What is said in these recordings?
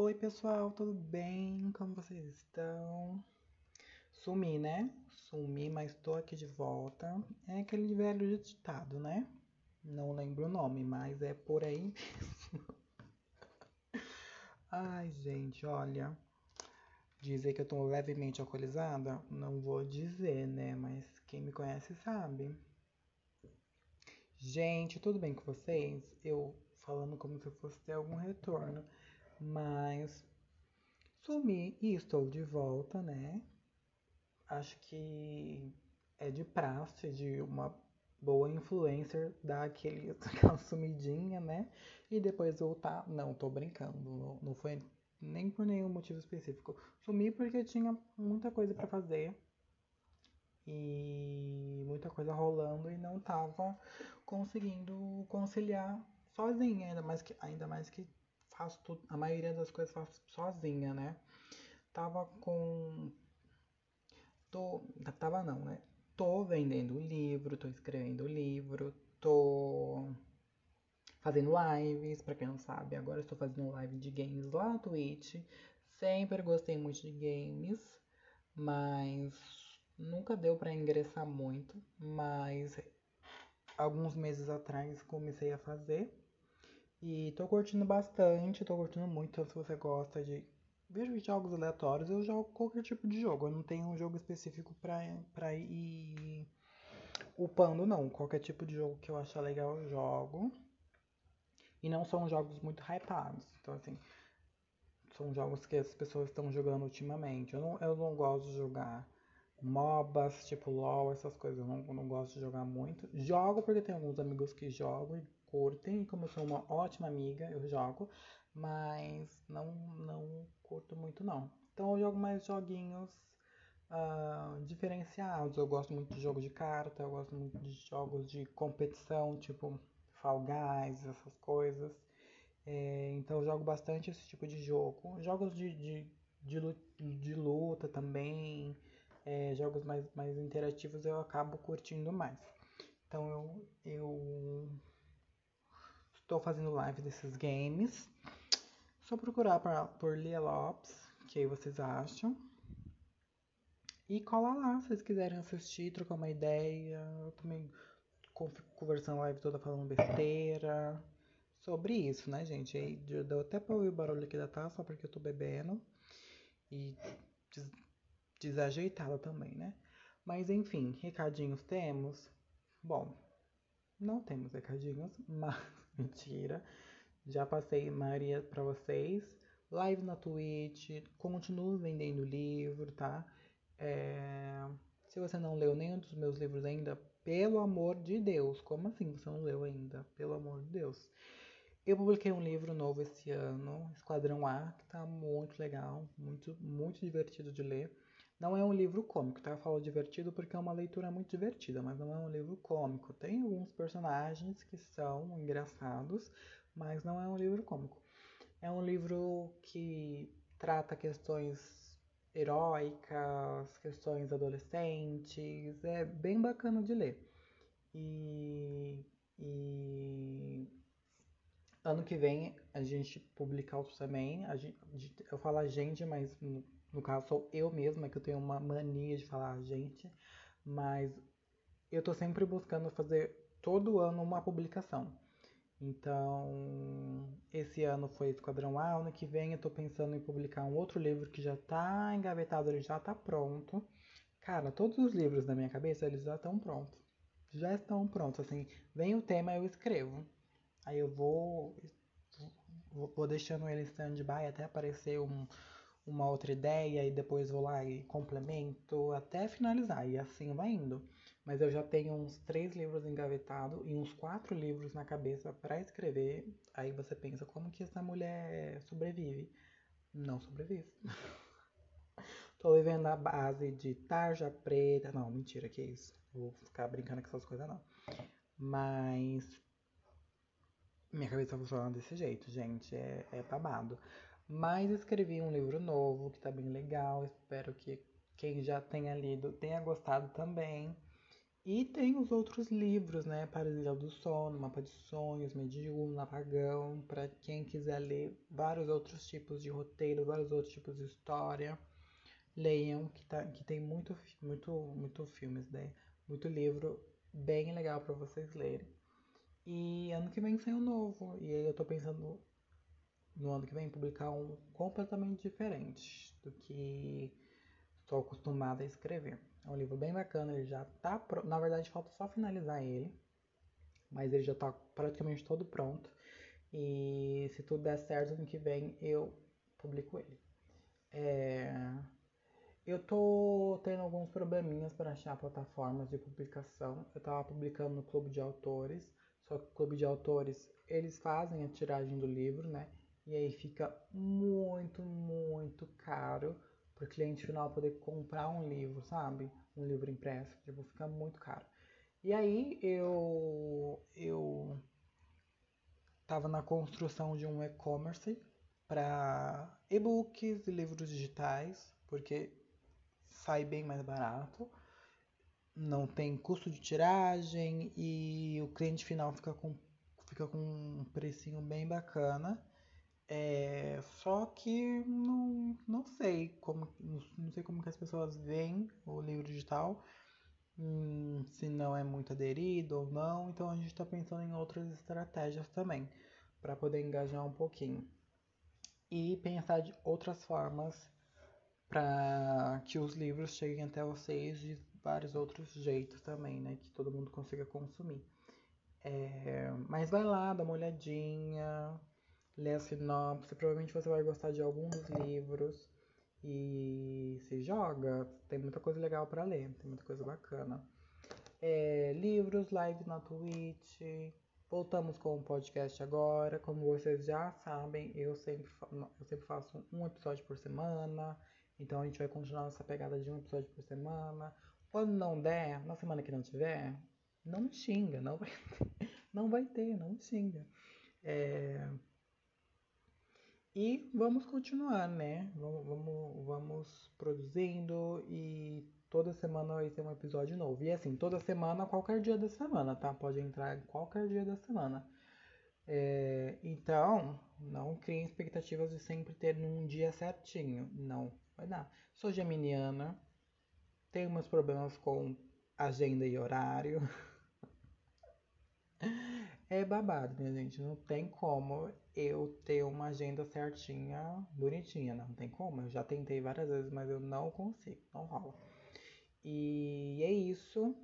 Oi, pessoal, tudo bem? Como vocês estão? Sumi, né? Sumi, mas tô aqui de volta. É aquele velho ditado, né? Não lembro o nome, mas é por aí mesmo. Ai, gente, olha. Dizer que eu tô levemente alcoolizada? Não vou dizer, né? Mas quem me conhece sabe. Gente, tudo bem com vocês? Eu falando como se fosse ter algum retorno. Mas sumi e estou de volta, né? Acho que é de praxe de uma boa influencer dar aquele, aquela sumidinha, né? E depois voltar. Não, tô brincando. Não, foi nem por nenhum motivo específico. Sumi porque tinha muita coisa para fazer e muita coisa rolando e não tava conseguindo conciliar sozinha, ainda mais que, ainda mais que faço tudo, a maioria das coisas faço sozinha, né? Tava com. Tô. Tava não, né? Tô vendendo livro, tô escrevendo livro, tô fazendo lives, pra quem não sabe, agora estou fazendo live de games lá no Twitch. Sempre gostei muito de games, mas nunca deu para ingressar muito, mas alguns meses atrás comecei a fazer e tô curtindo bastante, tô curtindo muito. Então, se você gosta de ver jogos aleatórios, eu jogo qualquer tipo de jogo. Eu não tenho um jogo específico pra, pra ir upando, não. Qualquer tipo de jogo que eu achar legal, eu jogo. E não são jogos muito hypados. Então, assim, são jogos que as pessoas estão jogando ultimamente. Eu não, eu não gosto de jogar MOBAs, tipo LOL, essas coisas. Eu não, não gosto de jogar muito. Jogo porque tem alguns amigos que jogam curtem, como eu sou uma ótima amiga, eu jogo, mas não, não curto muito não. Então eu jogo mais joguinhos uh, diferenciados. Eu gosto muito de jogo de carta, eu gosto muito de jogos de competição, tipo Fall Guys, essas coisas. É, então eu jogo bastante esse tipo de jogo. Jogos de, de, de, luta, também, é, jogos mais, mais interativos eu acabo curtindo mais. Então eu, eu Estou fazendo live desses games. Só procurar pra, por Lia Lopes, que aí vocês acham. E cola lá se vocês quiserem assistir, trocar uma ideia. Eu também conversando live toda falando besteira. Sobre isso, né, gente? Aí deu até pra ouvir o barulho aqui da taça, porque eu tô bebendo. E des desajeitada também, né? Mas enfim, recadinhos temos? Bom, não temos recadinhos, mas mentira. Já passei Maria para vocês. Live na Twitch, continuo vendendo livro, tá? É... Se você não leu nenhum dos meus livros ainda, pelo amor de Deus, como assim você não leu ainda? Pelo amor de Deus. Eu publiquei um livro novo esse ano, Esquadrão A, que tá muito legal, muito, muito divertido de ler. Não é um livro cômico, tá? Eu falo divertido porque é uma leitura muito divertida, mas não é um livro cômico. Tem alguns personagens que são engraçados, mas não é um livro cômico. É um livro que trata questões heróicas, questões adolescentes, é bem bacana de ler. E, e ano que vem a gente publica outro também. A gente, eu falo a gente, mas no caso, sou eu mesma que eu tenho uma mania de falar gente, mas eu tô sempre buscando fazer todo ano uma publicação. Então, esse ano foi Esquadrão A, ano que vem eu tô pensando em publicar um outro livro que já tá engavetado, ele já tá pronto. Cara, todos os livros na minha cabeça, eles já estão prontos. Já estão prontos, assim, vem o tema, eu escrevo. Aí eu vou vou deixando ele stand-by até aparecer um, uma outra ideia e depois vou lá e complemento até finalizar. E assim vai indo. Mas eu já tenho uns três livros engavetados e uns quatro livros na cabeça para escrever. Aí você pensa, como que essa mulher sobrevive? Não sobrevive. Tô vivendo na base de tarja preta. Não, mentira, que isso. Vou ficar brincando com essas coisas, não. Mas. Minha cabeça funciona desse jeito, gente. É, é babado. Mas escrevi um livro novo que tá bem legal. Espero que quem já tenha lido tenha gostado também. E tem os outros livros, né? Paralisia do Sono, Mapa de Sonhos, Mediúno, Apagão, para quem quiser ler vários outros tipos de roteiro, vários outros tipos de história. Leiam, que, tá, que tem muito, muito, muito filmes, né? Muito livro bem legal para vocês lerem. E ano que vem sai um novo. E aí eu tô pensando no ano que vem publicar um completamente diferente do que estou acostumada a escrever. É um livro bem bacana, ele já tá pronto. Na verdade, falta só finalizar ele, mas ele já tá praticamente todo pronto. E se tudo der certo, ano que vem eu publico ele. É... Eu tô tendo alguns probleminhas para achar plataformas de publicação. Eu tava publicando no Clube de Autores, só que o Clube de Autores, eles fazem a tiragem do livro, né? E aí fica muito, muito caro para o cliente final poder comprar um livro, sabe? Um livro impresso, tipo, fica muito caro. E aí eu eu estava na construção de um e-commerce para e-books e livros digitais, porque sai bem mais barato, não tem custo de tiragem e o cliente final fica com, fica com um precinho bem bacana. É, só que não, não sei como não sei como que as pessoas veem o livro digital, hum, se não é muito aderido ou não, então a gente está pensando em outras estratégias também para poder engajar um pouquinho e pensar de outras formas para que os livros cheguem até vocês de vários outros jeitos também, né, que todo mundo consiga consumir. É, mas vai lá, dá uma olhadinha, lê a sinopse, provavelmente você vai gostar de algum dos livros e se joga, tem muita coisa legal para ler, tem muita coisa bacana. É, livros, live na Twitch. Voltamos com o podcast agora. Como vocês já sabem, eu sempre, eu sempre faço um episódio por semana. Então a gente vai continuar nessa pegada de um episódio por semana. Quando não der, na semana que não tiver, não me xinga, não vai ter, não vai ter, não me xinga. É, e vamos continuar, né? Vamos, vamos, vamos produzindo e toda semana vai ter um episódio novo. E assim, toda semana, qualquer dia da semana, tá? Pode entrar qualquer dia da semana. É, então, não criem expectativas de sempre ter num dia certinho. Não vai dar. Sou geminiana, tenho meus problemas com agenda e horário. É babado, minha gente. Não tem como eu ter uma agenda certinha, bonitinha. Não tem como. Eu já tentei várias vezes, mas eu não consigo. Não rola. E é isso.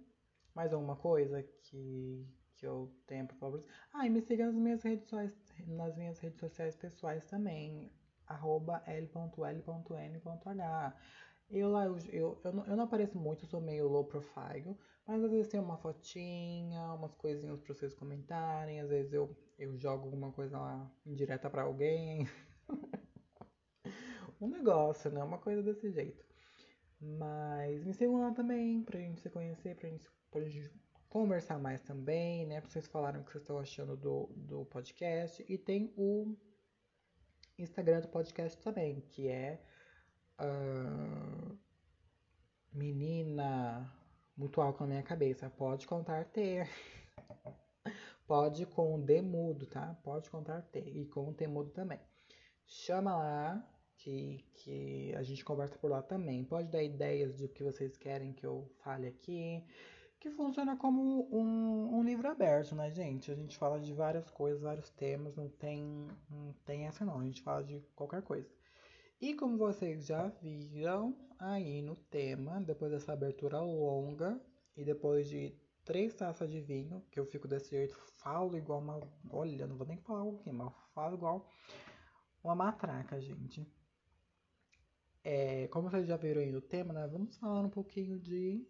Mais alguma coisa que, que eu tenho pra falar pra vocês? Ah, e me siga nas minhas redes sociais, nas minhas redes sociais pessoais também. Arroba l.l.n.h. Eu lá, eu, eu, eu, não, eu não apareço muito, sou meio low profile, mas às vezes tem uma fotinha, umas coisinhas pra vocês comentarem, às vezes eu, eu jogo alguma coisa lá indireta pra alguém. um negócio, né? Uma coisa desse jeito. Mas me sigam lá também, pra gente se conhecer, pra gente, pra gente conversar mais também, né? Pra vocês falarem o que vocês estão achando do, do podcast. E tem o Instagram do podcast também, que é Menina muito alto na minha cabeça. Pode contar ter. Pode com o D mudo, tá? Pode contar ter. E com o T mudo também. Chama lá, que, que a gente conversa por lá também. Pode dar ideias de o que vocês querem que eu fale aqui. Que funciona como um, um livro aberto, né, gente? A gente fala de várias coisas, vários temas. Não tem, não tem essa não. A gente fala de qualquer coisa. E como vocês já viram aí no tema, depois dessa abertura longa e depois de três taças de vinho, que eu fico desse jeito, falo igual uma. Olha, não vou nem falar o que, mas falo igual uma matraca, gente. É, como vocês já viram aí no tema, né? Vamos falar um pouquinho de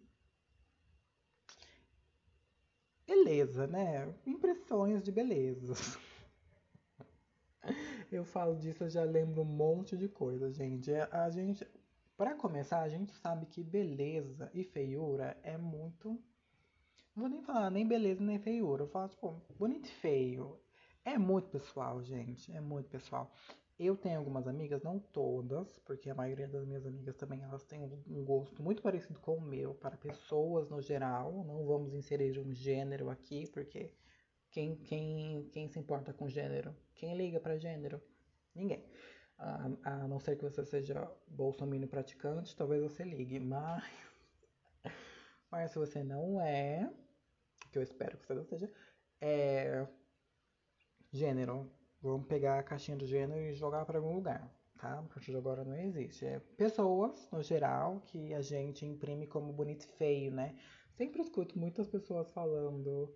beleza, né? Impressões de beleza. Eu falo disso, eu já lembro um monte de coisa, gente. É, a gente, para começar, a gente sabe que beleza e feiura é muito. Não vou nem falar nem beleza nem feiura. Eu falo, tipo, bonito e feio. É muito pessoal, gente. É muito pessoal. Eu tenho algumas amigas, não todas, porque a maioria das minhas amigas também elas têm um gosto muito parecido com o meu para pessoas no geral. Não vamos inserir um gênero aqui, porque quem, quem, quem se importa com gênero? Quem liga para gênero? Ninguém. A, a não ser que você seja bolsominion praticante, talvez você ligue, mas mas se você não é, que eu espero que você não seja, é gênero. Vamos pegar a caixinha do gênero e jogar para algum lugar, tá? De agora não existe. É pessoas, no geral, que a gente imprime como bonito e feio, né? Sempre escuto muitas pessoas falando: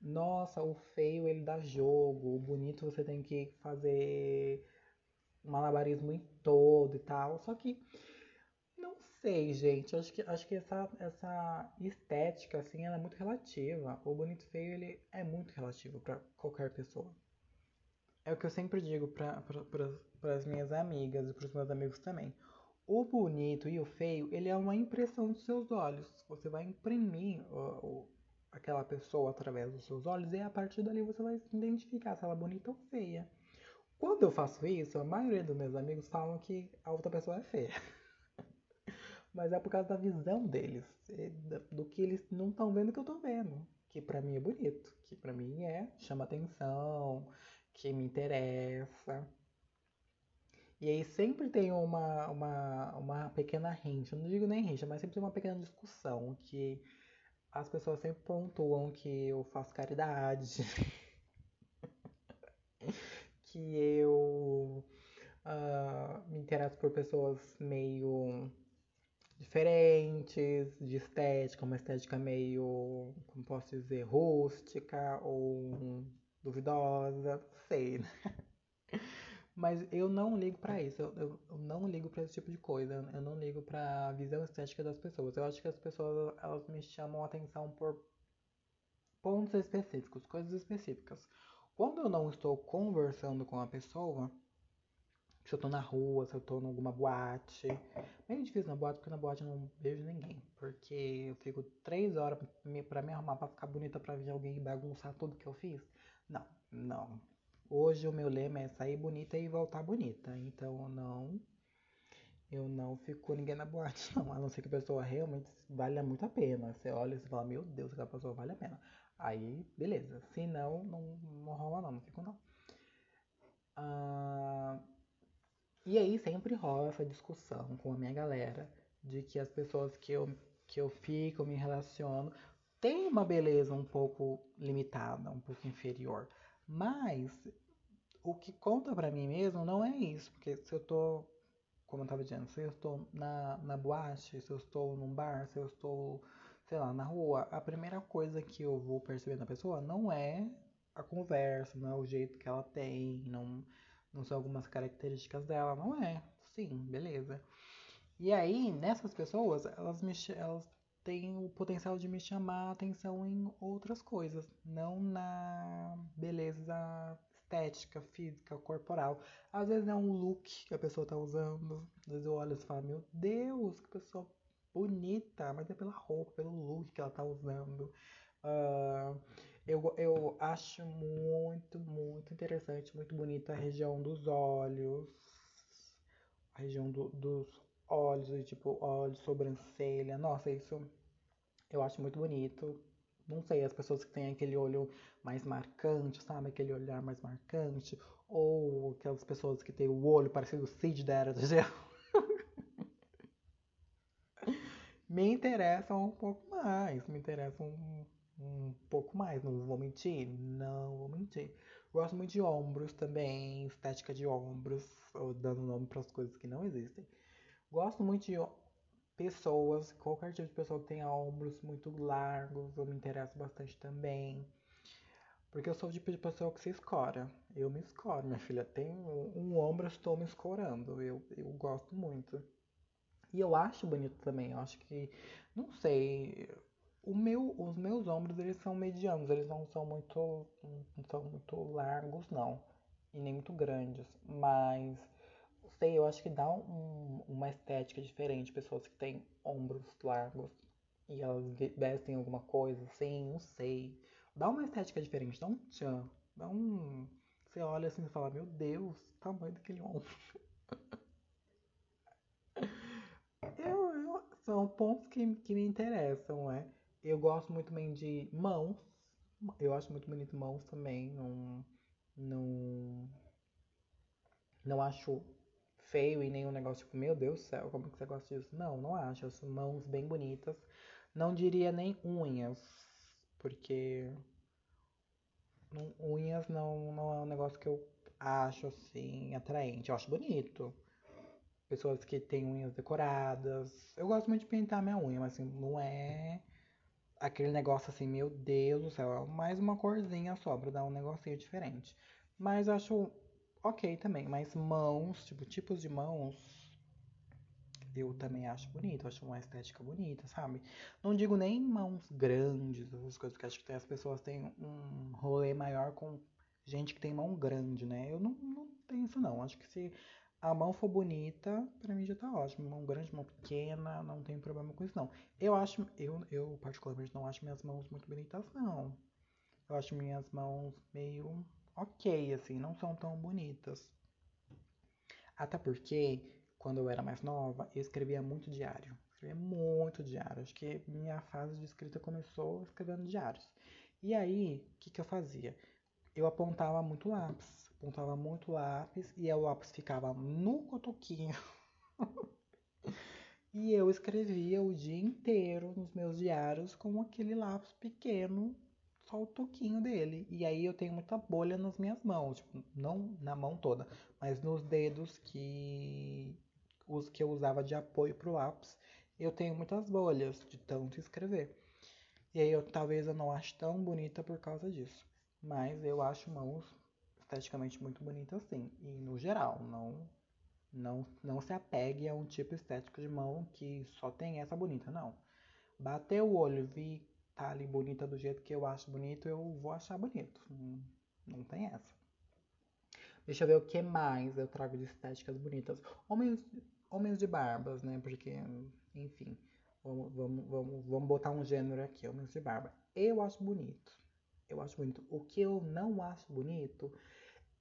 nossa, o feio ele dá jogo, o bonito você tem que fazer malabarismo em todo e tal. Só que não sei, gente. Acho que, acho que essa, essa estética, assim, ela é muito relativa. O bonito e feio, ele é muito relativo para qualquer pessoa. É o que eu sempre digo para as minhas amigas e para os meus amigos também. O bonito e o feio, ele é uma impressão dos seus olhos. Você vai imprimir o, aquela pessoa através dos seus olhos e a partir dali você vai identificar se ela é bonita ou feia. Quando eu faço isso, a maioria dos meus amigos falam que a outra pessoa é feia. Mas é por causa da visão deles, do que eles não estão vendo que eu tô vendo. Que pra mim é bonito, que pra mim é, chama atenção, que me interessa. E aí sempre tem uma, uma, uma pequena rincha, não digo nem rincha, mas sempre tem uma pequena discussão que as pessoas sempre pontuam que eu faço caridade, que eu uh, me interesso por pessoas meio diferentes, de estética, uma estética meio, como posso dizer, rústica ou duvidosa, sei, né? Mas eu não ligo para isso, eu, eu, eu, não ligo para esse tipo de coisa, eu não ligo para a visão estética das pessoas. Eu acho que as pessoas elas me chamam a atenção por pontos específicos, coisas específicas. Quando eu não estou conversando com a pessoa, se eu tô na rua, se eu tô em alguma boate. Meio difícil na boate, porque na boate eu não vejo ninguém. Porque eu fico três horas pra me arrumar pra ficar bonita pra ver alguém bagunçar tudo que eu fiz. Não, não. Hoje o meu lema é sair bonita e voltar bonita. Então não. Eu não fico ninguém na boate, não. A não ser que a pessoa realmente valha muito a pena. Você olha e fala, meu Deus, aquela pessoa vale a pena. Aí, beleza. Se não, não, não rola não, não fico não. Ah, e aí sempre rola essa discussão com a minha galera de que as pessoas que eu, que eu fico, me relaciono, têm uma beleza um pouco limitada, um pouco inferior. Mas o que conta para mim mesmo não é isso, porque se eu tô, como eu tava dizendo, se eu estou na, na boate, se eu estou num bar, se eu estou, sei lá, na rua, a primeira coisa que eu vou perceber na pessoa não é a conversa, não é o jeito que ela tem, não não são algumas características dela, não é. Sim, beleza. E aí, nessas pessoas, elas, me, elas têm o potencial de me chamar a atenção em outras coisas, não na beleza estética, física, corporal. Às vezes é um look que a pessoa tá usando. Às vezes eu olho e falo, meu Deus, que pessoa bonita, mas é pela roupa, pelo look que ela tá usando. Uh, eu, eu acho muito, muito interessante, muito bonita a região dos olhos, a região do, dos olhos, tipo, olhos, sobrancelha. Nossa, isso eu acho muito bonito. Não sei, as pessoas que têm aquele olho mais marcante, sabe? Aquele olhar mais marcante. Ou aquelas pessoas que têm o olho parecido o Cid da Era do Gelo. me interessam um pouco mais, me interessam um pouco mais, não vou mentir, não vou mentir. Gosto muito de ombros também, estética de ombros, dando nome para as coisas que não existem. Gosto muito de pessoas, qualquer tipo de pessoa que tenha ombros muito largos, eu me interesso bastante também. Porque eu sou o tipo de pessoa que se escora. Eu me escoro, minha filha. Tem um, um ombro, eu estou me escorando. Eu, eu gosto muito. E eu acho bonito também. Eu acho que, não sei, o meu, os meus ombros, eles são medianos, eles não são muito, não são muito largos, não. E nem muito grandes. Mas, sei, eu acho que dá um, uma estética diferente. Pessoas que têm ombros largos e elas vestem alguma coisa assim, não sei. Dá uma estética diferente, dá um tchan, dá um, Você olha assim e fala, meu Deus, tamanho daquele homem. Eu, eu, são pontos que, que me interessam, é. Eu gosto muito também de mãos. Eu acho muito bonito mãos também. Não, não, não acho feio e nenhum negócio tipo, meu Deus do céu, como que você gosta disso? Não, não acho. As mãos bem bonitas. Não diria nem unhas, porque unhas não, não é um negócio que eu acho assim atraente. Eu acho bonito. Pessoas que têm unhas decoradas. Eu gosto muito de pintar minha unha, mas assim, não é aquele negócio assim, meu Deus do céu, é mais uma corzinha só pra dar um negocinho diferente. Mas acho ok também, mas mãos, tipo, tipos de mãos, eu também acho bonito, acho uma estética bonita, sabe? Não digo nem mãos grandes, essas coisas, porque acho que as pessoas têm um rolê maior com gente que tem mão grande, né? Eu não, não tenho isso não, acho que se a mão for bonita, pra mim já tá ótimo. Mão grande, mão pequena, não tem problema com isso não. Eu acho, eu, eu particularmente não acho minhas mãos muito bonitas não. Eu acho minhas mãos meio ok, assim, não são tão bonitas. Até porque, quando eu era mais nova, eu escrevia muito diário. Escrevia muito diário. Acho que minha fase de escrita começou escrevendo diários. E aí, o que, que eu fazia? Eu apontava muito lápis. Apontava muito lápis e o lápis ficava no cotoquinho. e eu escrevia o dia inteiro nos meus diários com aquele lápis pequeno só o toquinho dele. E aí eu tenho muita bolha nas minhas mãos, tipo, não na mão toda, mas nos dedos que os que eu usava de apoio pro lápis, eu tenho muitas bolhas de tanto escrever. E aí eu talvez eu não ache tão bonita por causa disso. Mas eu acho mãos esteticamente muito bonitas sim, e no geral, não não não se apegue a um tipo estético de mão que só tem essa bonita, não. Bateu o olho, vi tá ali bonita do jeito que eu acho bonito, eu vou achar bonito. Não, não tem essa. Deixa eu ver o que mais eu trago de estéticas bonitas. Homens, homens de barbas, né? Porque, enfim, vamos, vamos, vamos, vamos botar um gênero aqui, homens de barba. Eu acho bonito. Eu acho bonito. O que eu não acho bonito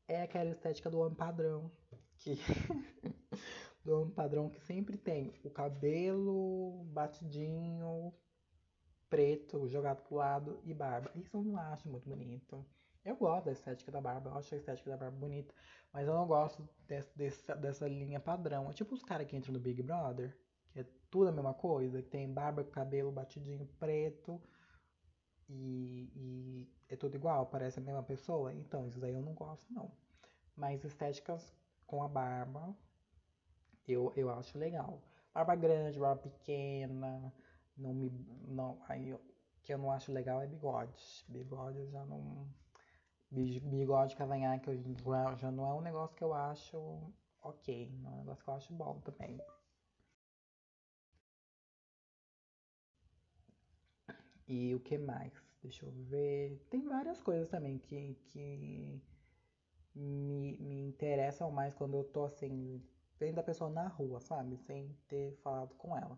é aquela estética do homem padrão. Que do homem padrão que sempre tem o cabelo batidinho, preto jogado pro lado e barba. Isso eu não acho muito bonito. Eu gosto da estética da barba, eu acho a estética da barba bonita, mas eu não gosto desse, dessa, dessa linha padrão. É tipo os caras que entram no Big Brother, que é tudo a mesma coisa, que tem barba, cabelo batidinho preto e, e é tudo igual, parece a mesma pessoa. Então, isso daí eu não gosto, não. Mas estéticas com a barba, eu, eu acho legal. Barba grande, barba pequena, não me. Não, aí o que eu não acho legal é bigode. Bigode eu já não. Bigode cavanhaque já não é um negócio que eu acho ok. Não é um negócio que eu acho bom também. E o que mais? Deixa eu ver. Tem várias coisas também que, que me, me interessam mais quando eu tô assim, vendo a pessoa na rua, sabe? Sem ter falado com ela.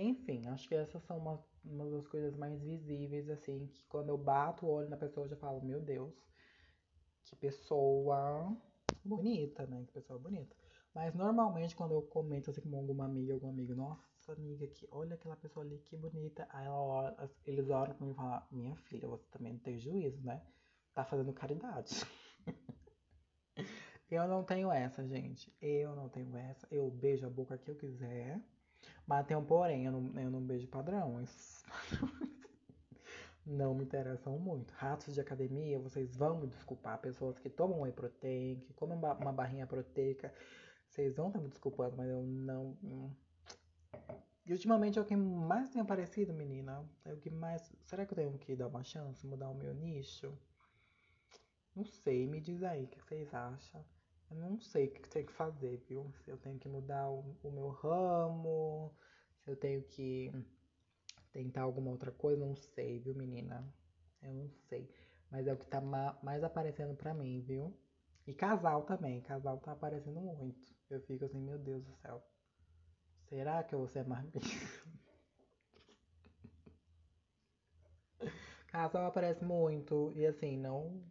Enfim, acho que essas são uma, uma das coisas mais visíveis, assim, que quando eu bato o olho na pessoa eu já falo, meu Deus, que pessoa bonita, né? Que pessoa bonita. Mas normalmente quando eu comento assim com alguma amiga, algum amigo, nossa amiga, que olha aquela pessoa ali, que bonita. Aí ela, eles olham pra mim e falam, minha filha, você também não tem juízo, né? Tá fazendo caridade. eu não tenho essa, gente. Eu não tenho essa. Eu beijo a boca que eu quiser. Mas tem um porém, eu não, eu não beijo padrões. não me interessam muito. Ratos de academia, vocês vão me desculpar. Pessoas que tomam whey protein, que comem uma barrinha proteica, vocês vão estar me desculpando, mas eu não. E ultimamente é o que mais tem aparecido, menina. É o que mais. Será que eu tenho que dar uma chance, mudar o meu nicho? Não sei, me diz aí o que vocês acham. Eu não sei o que tem que fazer, viu? Se eu tenho que mudar o, o meu ramo, se eu tenho que tentar alguma outra coisa, não sei, viu, menina? Eu não sei. Mas é o que tá ma mais aparecendo pra mim, viu? E casal também. Casal tá aparecendo muito. Eu fico assim, meu Deus do céu. Será que eu vou ser mais Casal aparece muito. E assim, não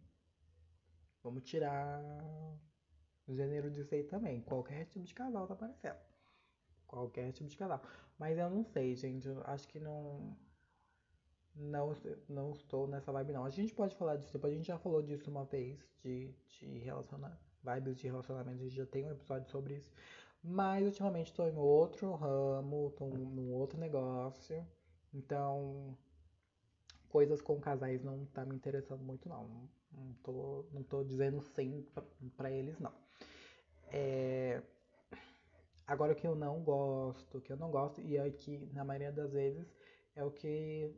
Vamos tirar gênero disso aí também. Qualquer tipo de casal tá aparecendo. Qualquer tipo de casal. Mas eu não sei, gente. Eu acho que não. Não, não estou nessa vibe, não. A gente pode falar disso depois. A gente já falou disso uma vez. De, de relacionar. Vibes de relacionamento. A gente já tem um episódio sobre isso. Mas ultimamente estou em outro ramo. Estou num outro negócio. Então. Coisas com casais não tá me interessando muito, não. Não tô, não tô dizendo sim para eles, não. É... Agora o que eu não gosto, o que eu não gosto, e é que na maioria das vezes é o que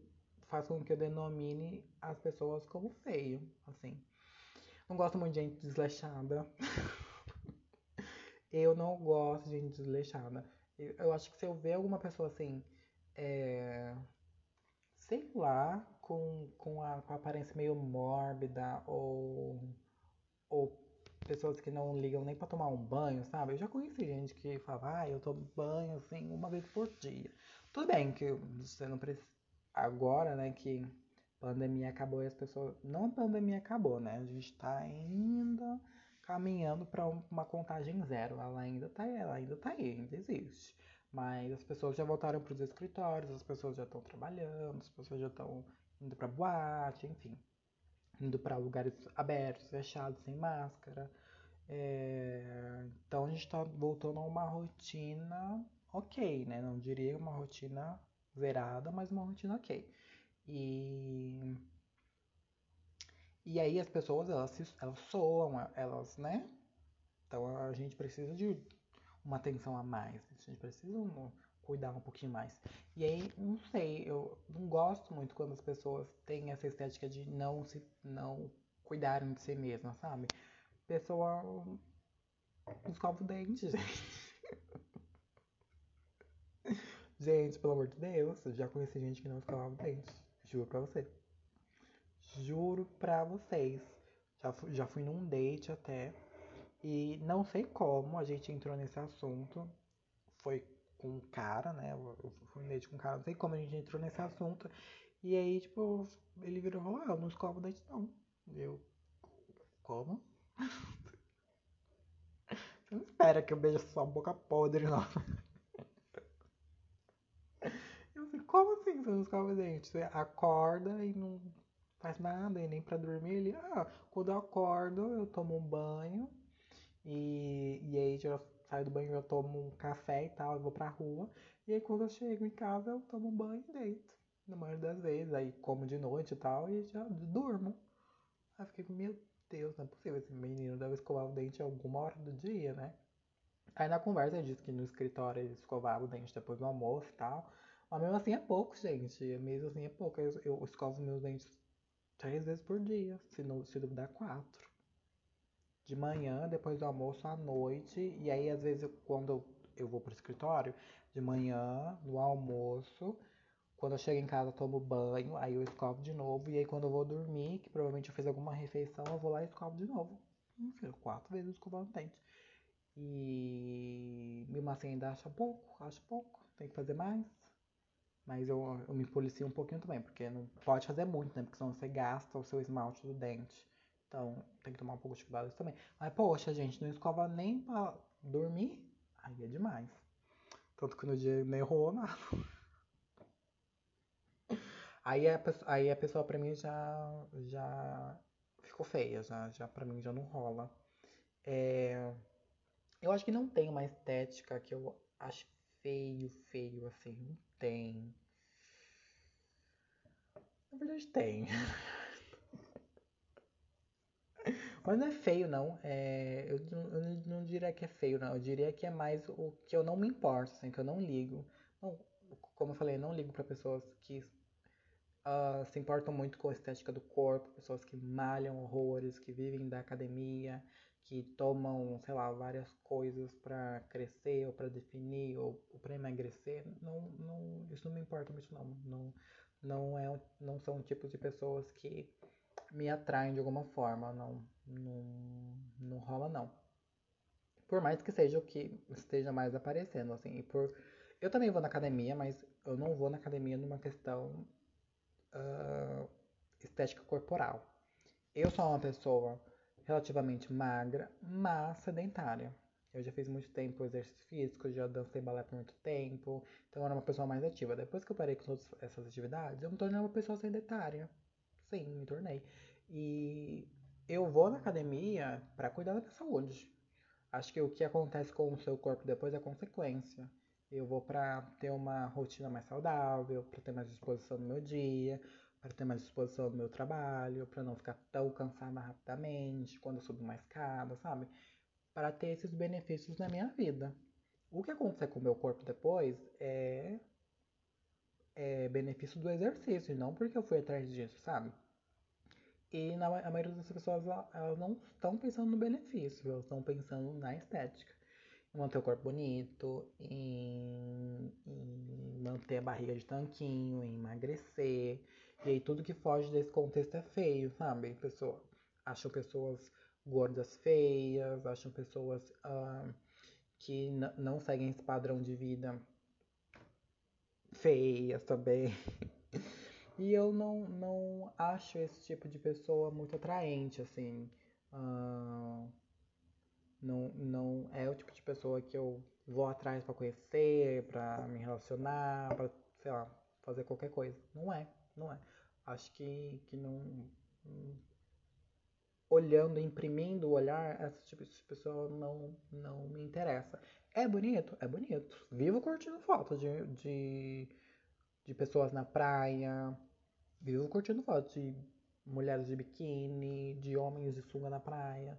faz com que eu denomine as pessoas como feio, assim. Não gosto muito de gente desleixada. eu não gosto de gente desleixada. Eu, eu, acho que se eu ver alguma pessoa assim, é... sei lá, com, com, a, com a aparência meio mórbida ou, ou pessoas que não ligam nem para tomar um banho, sabe? Eu já conheci gente que fala, ah, eu tomo banho assim uma vez por dia. Tudo bem que você não precisa. Agora, né, que pandemia acabou e as pessoas. Não a pandemia acabou, né? A gente tá ainda caminhando para uma contagem zero. Ela ainda tá aí, ela ainda tá aí, ainda existe. Mas as pessoas já voltaram para os escritórios, as pessoas já estão trabalhando, as pessoas já estão indo para boate, enfim, indo para lugares abertos, fechados, sem máscara. É... Então a gente está voltando a uma rotina ok, né? Não diria uma rotina zerada, mas uma rotina ok. E e aí as pessoas elas, se, elas soam, elas, né? Então a gente precisa de uma atenção a mais. A gente precisa cuidar um pouquinho mais. E aí, não sei, eu não gosto muito quando as pessoas têm essa estética de não se não cuidarem de si mesmas, sabe? Pessoa escova o dente, gente. gente, pelo amor de Deus, eu já conheci gente que não escovava o dente. Juro pra você. Juro pra vocês. Já já fui num date até. E não sei como a gente entrou nesse assunto. Foi com um cara, né? Eu fui date com um cara, não sei como a gente entrou nesse assunto. E aí, tipo, ele virou e falou, ah, eu não escovo dente não. Eu, como? Você não espera que eu beije sua boca podre, não. Eu assim, como assim você não escova dente? Você acorda e não faz nada, e nem pra dormir. Ele, ah, quando eu acordo, eu tomo um banho. E, e aí já saio do banho, eu tomo um café e tal, eu vou pra rua. E aí quando eu chego em casa, eu tomo um banho e deito. Na maioria das vezes. Aí como de noite e tal, e já durmo. Aí fiquei, meu Deus, não é possível. Esse menino deve escovar o dente alguma hora do dia, né? Aí na conversa ele disse que no escritório ele escovava o dente depois do almoço e tal. Mas mesmo assim é pouco, gente. Mesmo assim é pouco. Eu, eu escovo meus dentes três vezes por dia, se não se duvidar quatro de manhã, depois do almoço à noite. E aí, às vezes, quando eu vou pro escritório, de manhã, no almoço. Quando eu chego em casa, tomo banho, aí eu escovo de novo. E aí, quando eu vou dormir, que provavelmente eu fiz alguma refeição, eu vou lá e escovo de novo. Enfim, quatro vezes escovando o dente. E mesmo assim, ainda acha pouco, acho pouco. Tem que fazer mais. Mas eu, eu me policio um pouquinho também, porque não pode fazer muito, né? Porque senão você gasta o seu esmalte do dente. Então, tem que tomar um pouco de cuidado também. Mas, poxa, gente, não escova nem pra dormir. Aí é demais. Tanto que no dia nem rolou nada. Aí a, aí a pessoa pra mim já, já ficou feia, já, já pra mim já não rola. É, eu acho que não tem uma estética que eu acho feio, feio, assim. Não tem. Na verdade tem. Mas não é feio, não. É, eu, eu, não diria que é feio, não. Eu diria que é mais o que eu não me importo, assim, que eu não ligo. Como eu falei, eu não ligo para pessoas que uh, se importam muito com a estética do corpo, pessoas que malham horrores, que vivem da academia, que tomam, sei lá, várias coisas para crescer ou para definir ou, ou para emagrecer. Não, não, isso não me importa muito, não. Não, não, é, não são tipos de pessoas que me atraem de alguma forma, não, não, não rola não. Por mais que seja o que esteja mais aparecendo, assim, e por... Eu também vou na academia, mas eu não vou na academia numa questão uh, estética corporal. Eu sou uma pessoa relativamente magra, mas sedentária. Eu já fiz muito tempo exercício físico, já dancei balé por muito tempo, então eu era uma pessoa mais ativa. Depois que eu parei com todas essas atividades, eu me tornei uma pessoa sedentária. Sim, me tornei. E eu vou na academia para cuidar da minha saúde. Acho que o que acontece com o seu corpo depois é consequência. Eu vou para ter uma rotina mais saudável, para ter mais disposição no meu dia, para ter mais disposição no meu trabalho, para não ficar tão cansada rapidamente quando eu subo uma escada, sabe? Para ter esses benefícios na minha vida. O que acontecer com o meu corpo depois é, é benefício do exercício, não porque eu fui atrás disso, sabe? E na, a maioria das pessoas elas não estão pensando no benefício, elas estão pensando na estética. Em manter o corpo bonito, em, em manter a barriga de tanquinho, em emagrecer. E aí tudo que foge desse contexto é feio, sabe? Pessoa, acham pessoas gordas feias, acham pessoas uh, que não seguem esse padrão de vida feias também. E eu não, não acho esse tipo de pessoa muito atraente, assim. Uh, não, não é o tipo de pessoa que eu vou atrás para conhecer, para me relacionar, para, sei lá, fazer qualquer coisa. Não é, não é. Acho que, que não. Olhando, imprimindo o olhar, esse tipo de pessoa não, não me interessa. É bonito? É bonito. Vivo curtindo fotos de, de, de pessoas na praia, Vivo curtindo fotos de mulheres de biquíni, de homens de sunga na praia.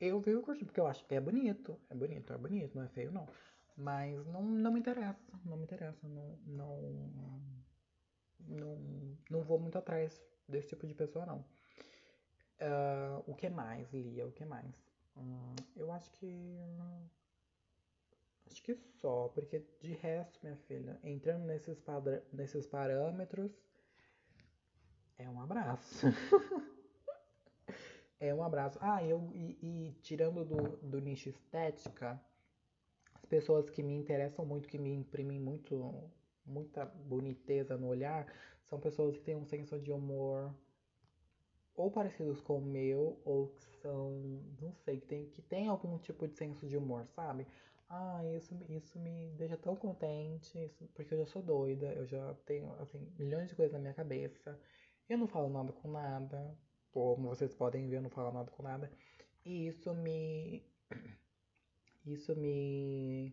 Eu vivo curtindo, porque eu acho que é bonito. É bonito, é bonito, não é feio não. Mas não, não me interessa, não me interessa. Não, não, não, não vou muito atrás desse tipo de pessoa, não. Uh, o que mais, Lia? O que mais? Hum, eu acho que. Acho que só, porque de resto, minha filha, entrando nesses, nesses parâmetros, é um abraço. é um abraço. Ah, eu e, e tirando do, do nicho estética, as pessoas que me interessam muito, que me imprimem muito, muita boniteza no olhar, são pessoas que têm um senso de humor ou parecidos com o meu, ou que são, não sei, que tem, que tem algum tipo de senso de humor, sabe? Ah, isso, isso me deixa tão contente, isso, porque eu já sou doida, eu já tenho, assim, milhões de coisas na minha cabeça. Eu não falo nada com nada, como vocês podem ver, eu não falo nada com nada. E isso me. Isso me.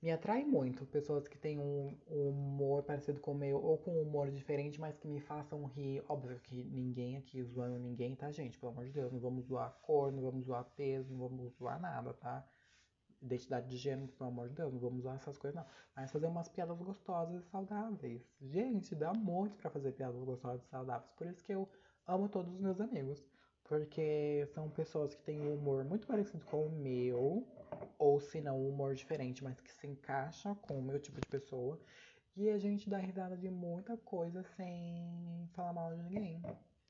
Me atrai muito. Pessoas que têm um, um humor parecido com o meu, ou com um humor diferente, mas que me façam rir. Óbvio que ninguém aqui zoando ninguém, tá, gente? Pelo amor de Deus, não vamos zoar cor, não vamos zoar peso, não vamos zoar nada, tá? Identidade de gênero, pelo amor de Deus, não vamos usar essas coisas não. Mas fazer umas piadas gostosas e saudáveis. Gente, dá muito para fazer piadas gostosas e saudáveis. Por isso que eu amo todos os meus amigos. Porque são pessoas que têm um humor muito parecido com o meu, ou se não, um humor diferente, mas que se encaixa com o meu tipo de pessoa. E a gente dá risada de muita coisa sem falar mal de ninguém,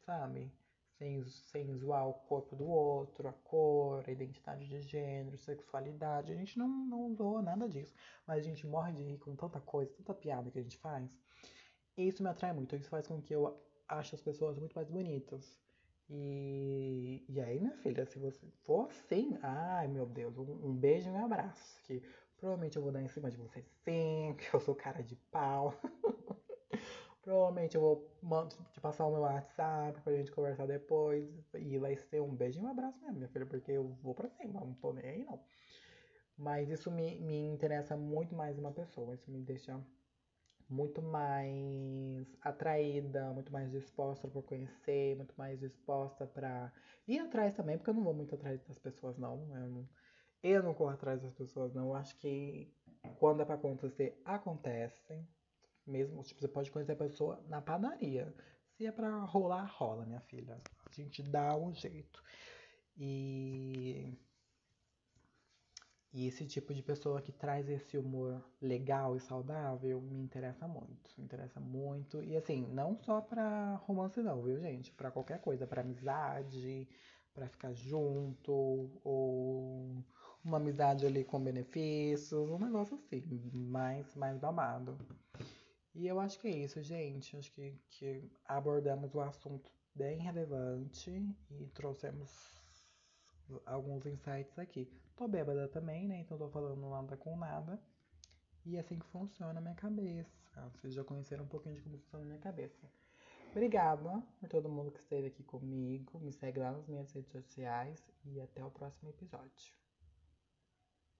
sabe? Sem, sem zoar o corpo do outro, a cor, a identidade de gênero, sexualidade. A gente não, não zoa nada disso, mas a gente morre de rir com tanta coisa, tanta piada que a gente faz. Isso me atrai muito, isso faz com que eu ache as pessoas muito mais bonitas. E, e aí, minha filha, se você for assim, ai meu Deus, um, um beijo e um abraço. Que provavelmente eu vou dar em cima de você sim, que eu sou cara de pau. Provavelmente eu vou te passar o meu WhatsApp pra gente conversar depois. E vai ser um beijo e um abraço mesmo, minha filha, porque eu vou pra cima, não tô nem aí não. Mas isso me, me interessa muito mais uma pessoa. Isso me deixa muito mais atraída, muito mais disposta por conhecer, muito mais disposta pra ir atrás também, porque eu não vou muito atrás das pessoas, não. Eu não, eu não corro atrás das pessoas, não. Eu acho que quando é pra acontecer, acontece. Mesmo, tipo, você pode conhecer a pessoa na padaria. Se é pra rolar, rola, minha filha. A gente dá um jeito. E. E esse tipo de pessoa que traz esse humor legal e saudável me interessa muito. Me interessa muito. E assim, não só pra romance não, viu, gente? Pra qualquer coisa. Pra amizade, pra ficar junto, ou uma amizade ali com benefícios, um negócio assim, mais, mais babado. E eu acho que é isso, gente. Acho que, que abordamos o assunto bem relevante e trouxemos alguns insights aqui. Tô bêbada também, né? Então tô falando nada com nada. E é assim que funciona a minha cabeça. Vocês já conheceram um pouquinho de como funciona a minha cabeça. Obrigada por todo mundo que esteve aqui comigo. Me segue lá nas minhas redes sociais e até o próximo episódio.